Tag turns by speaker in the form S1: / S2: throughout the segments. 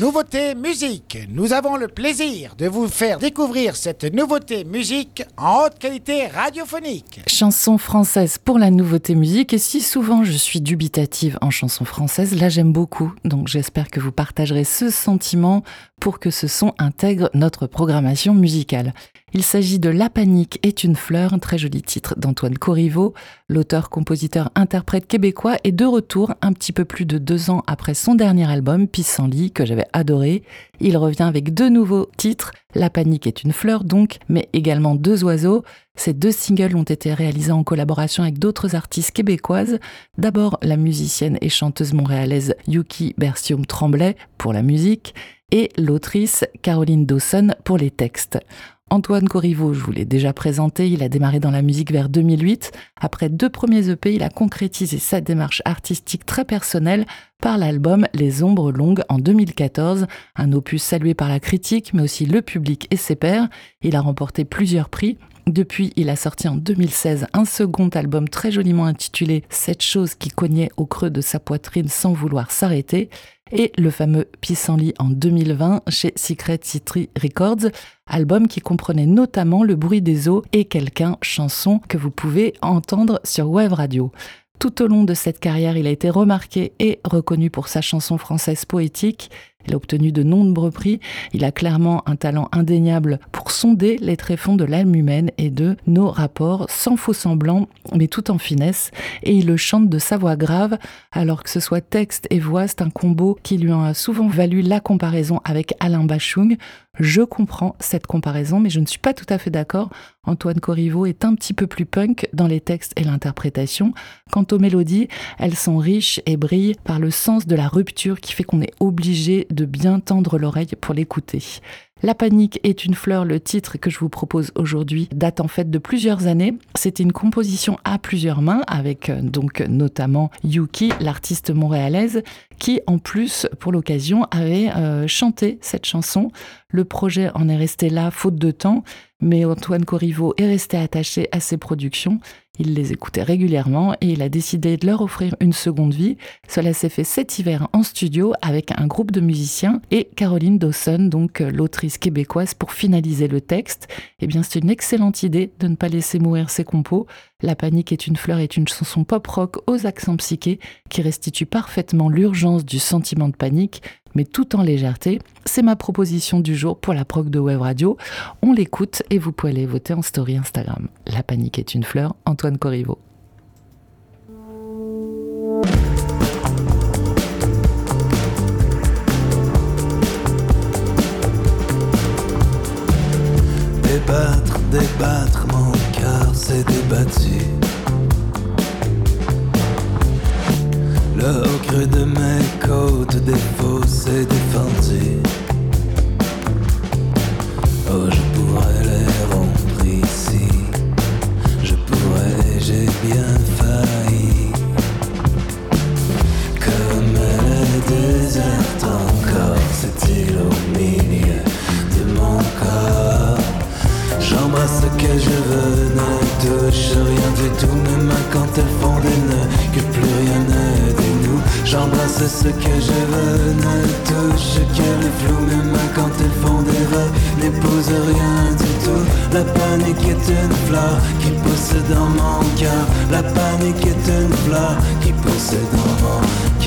S1: Nouveauté musique. Nous avons le plaisir de vous faire découvrir cette nouveauté musique en haute qualité radiophonique.
S2: Chanson française pour la nouveauté musique. Et si souvent je suis dubitative en chanson française, là j'aime beaucoup. Donc j'espère que vous partagerez ce sentiment pour que ce son intègre notre programmation musicale. Il s'agit de La panique est une fleur, un très joli titre d'Antoine Corriveau. L'auteur, compositeur, interprète québécois est de retour un petit peu plus de deux ans après son dernier album, Pissenlit, que j'avais adoré. Il revient avec deux nouveaux titres, La panique est une fleur donc, mais également Deux oiseaux. Ces deux singles ont été réalisés en collaboration avec d'autres artistes québécoises. D'abord la musicienne et chanteuse montréalaise Yuki Bertium Tremblay pour la musique et l'autrice Caroline Dawson pour les textes. Antoine Corriveau, je vous l'ai déjà présenté, il a démarré dans la musique vers 2008. Après deux premiers EP, il a concrétisé sa démarche artistique très personnelle par l'album Les Ombres Longues en 2014, un opus salué par la critique, mais aussi le public et ses pairs. Il a remporté plusieurs prix, depuis, il a sorti en 2016 un second album très joliment intitulé Cette chose qui cognait au creux de sa poitrine sans vouloir s'arrêter et le fameux Pissenlit en 2020 chez Secret City Records, album qui comprenait notamment Le bruit des eaux et Quelqu'un, chanson que vous pouvez entendre sur Web Radio. Tout au long de cette carrière, il a été remarqué et reconnu pour sa chanson française poétique il a obtenu de nombreux prix. Il a clairement un talent indéniable pour sonder les tréfonds de l'âme humaine et de nos rapports, sans faux semblant, mais tout en finesse. Et il le chante de sa voix grave, alors que ce soit texte et voix, c'est un combo qui lui a souvent valu la comparaison avec Alain Bachung. Je comprends cette comparaison, mais je ne suis pas tout à fait d'accord. Antoine Corriveau est un petit peu plus punk dans les textes et l'interprétation. Quant aux mélodies, elles sont riches et brillent par le sens de la rupture qui fait qu'on est obligé de bien tendre l'oreille pour l'écouter. La panique est une fleur, le titre que je vous propose aujourd'hui date en fait de plusieurs années. C'était une composition à plusieurs mains avec euh, donc notamment Yuki, l'artiste montréalaise, qui en plus pour l'occasion avait euh, chanté cette chanson. Le projet en est resté là faute de temps, mais Antoine Corriveau est resté attaché à ses productions il les écoutait régulièrement et il a décidé de leur offrir une seconde vie. Cela s'est fait cet hiver en studio avec un groupe de musiciens et Caroline Dawson, donc euh, l'autrice québécoise, pour finaliser le texte. Eh bien, c'est une excellente idée de ne pas laisser mourir ses compos. La panique est une fleur est une chanson pop-rock aux accents psychés qui restitue parfaitement l'urgence du sentiment de panique, mais tout en légèreté. C'est ma proposition du jour pour la prog de Web Radio. On l'écoute et vous pouvez aller voter en story Instagram. La panique est une fleur, Antoine Corriveau.
S3: Débattre, débattre, mon cœur s'est débattu. Le creux de mes côtes défauts s'est défendu. Oh, J'embrasse ce que je veux, ne touche que le flou. Mes mains quand elles font des vœux, n'épouse rien du tout. La panique est une fleur qui pousse dans mon cœur. La panique est une fleur qui pousse dans mon cœur.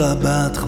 S3: Rabattre,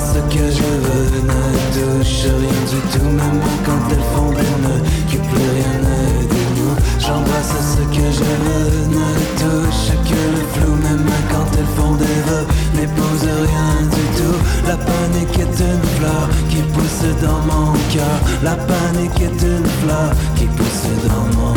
S3: ce que je veux Ne touche rien du tout, même quand elles font des nœuds Que plus rien ne dénoue. J'embrasse ce que je veux Ne touche que le flou, même quand elles font des vœux N'épouse rien du tout. La panique est une fleur qui pousse dans mon cœur. La panique est une fleur qui pousse dans mon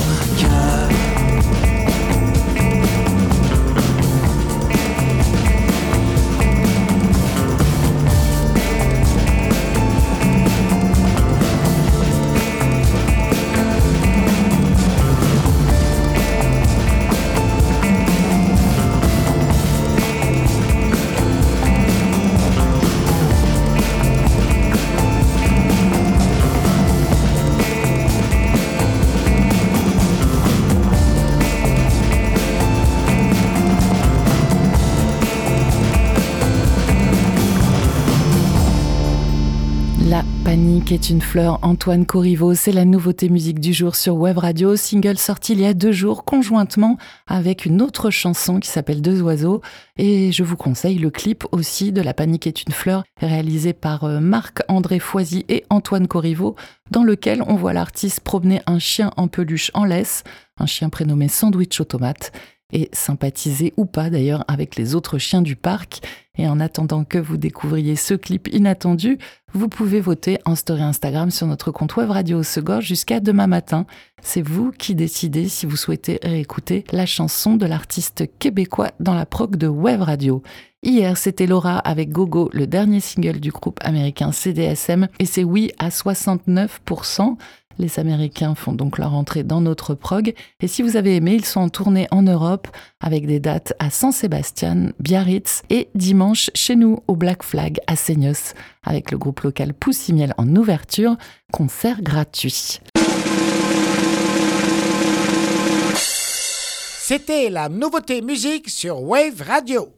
S2: qui est une fleur, Antoine Corriveau. C'est la nouveauté musique du jour sur Web Radio, single sorti il y a deux jours conjointement avec une autre chanson qui s'appelle Deux oiseaux. Et je vous conseille le clip aussi de La panique est une fleur, réalisé par euh, Marc-André Foisy et Antoine Corriveau, dans lequel on voit l'artiste promener un chien en peluche en laisse, un chien prénommé Sandwich Automate et sympathiser ou pas d'ailleurs avec les autres chiens du parc. Et en attendant que vous découvriez ce clip inattendu, vous pouvez voter en story Instagram sur notre compte web Radio Segorge jusqu'à demain matin. C'est vous qui décidez si vous souhaitez réécouter la chanson de l'artiste québécois dans la prog de Web Radio. Hier, c'était Laura avec Gogo, le dernier single du groupe américain CDSM, et c'est oui à 69%. Les Américains font donc leur entrée dans notre prog. Et si vous avez aimé, ils sont en tournée en Europe avec des dates à San Sébastien, Biarritz et dimanche chez nous au Black Flag à Seignos avec le groupe local Poussimiel en ouverture, concert gratuit.
S1: C'était la nouveauté musique sur Wave Radio.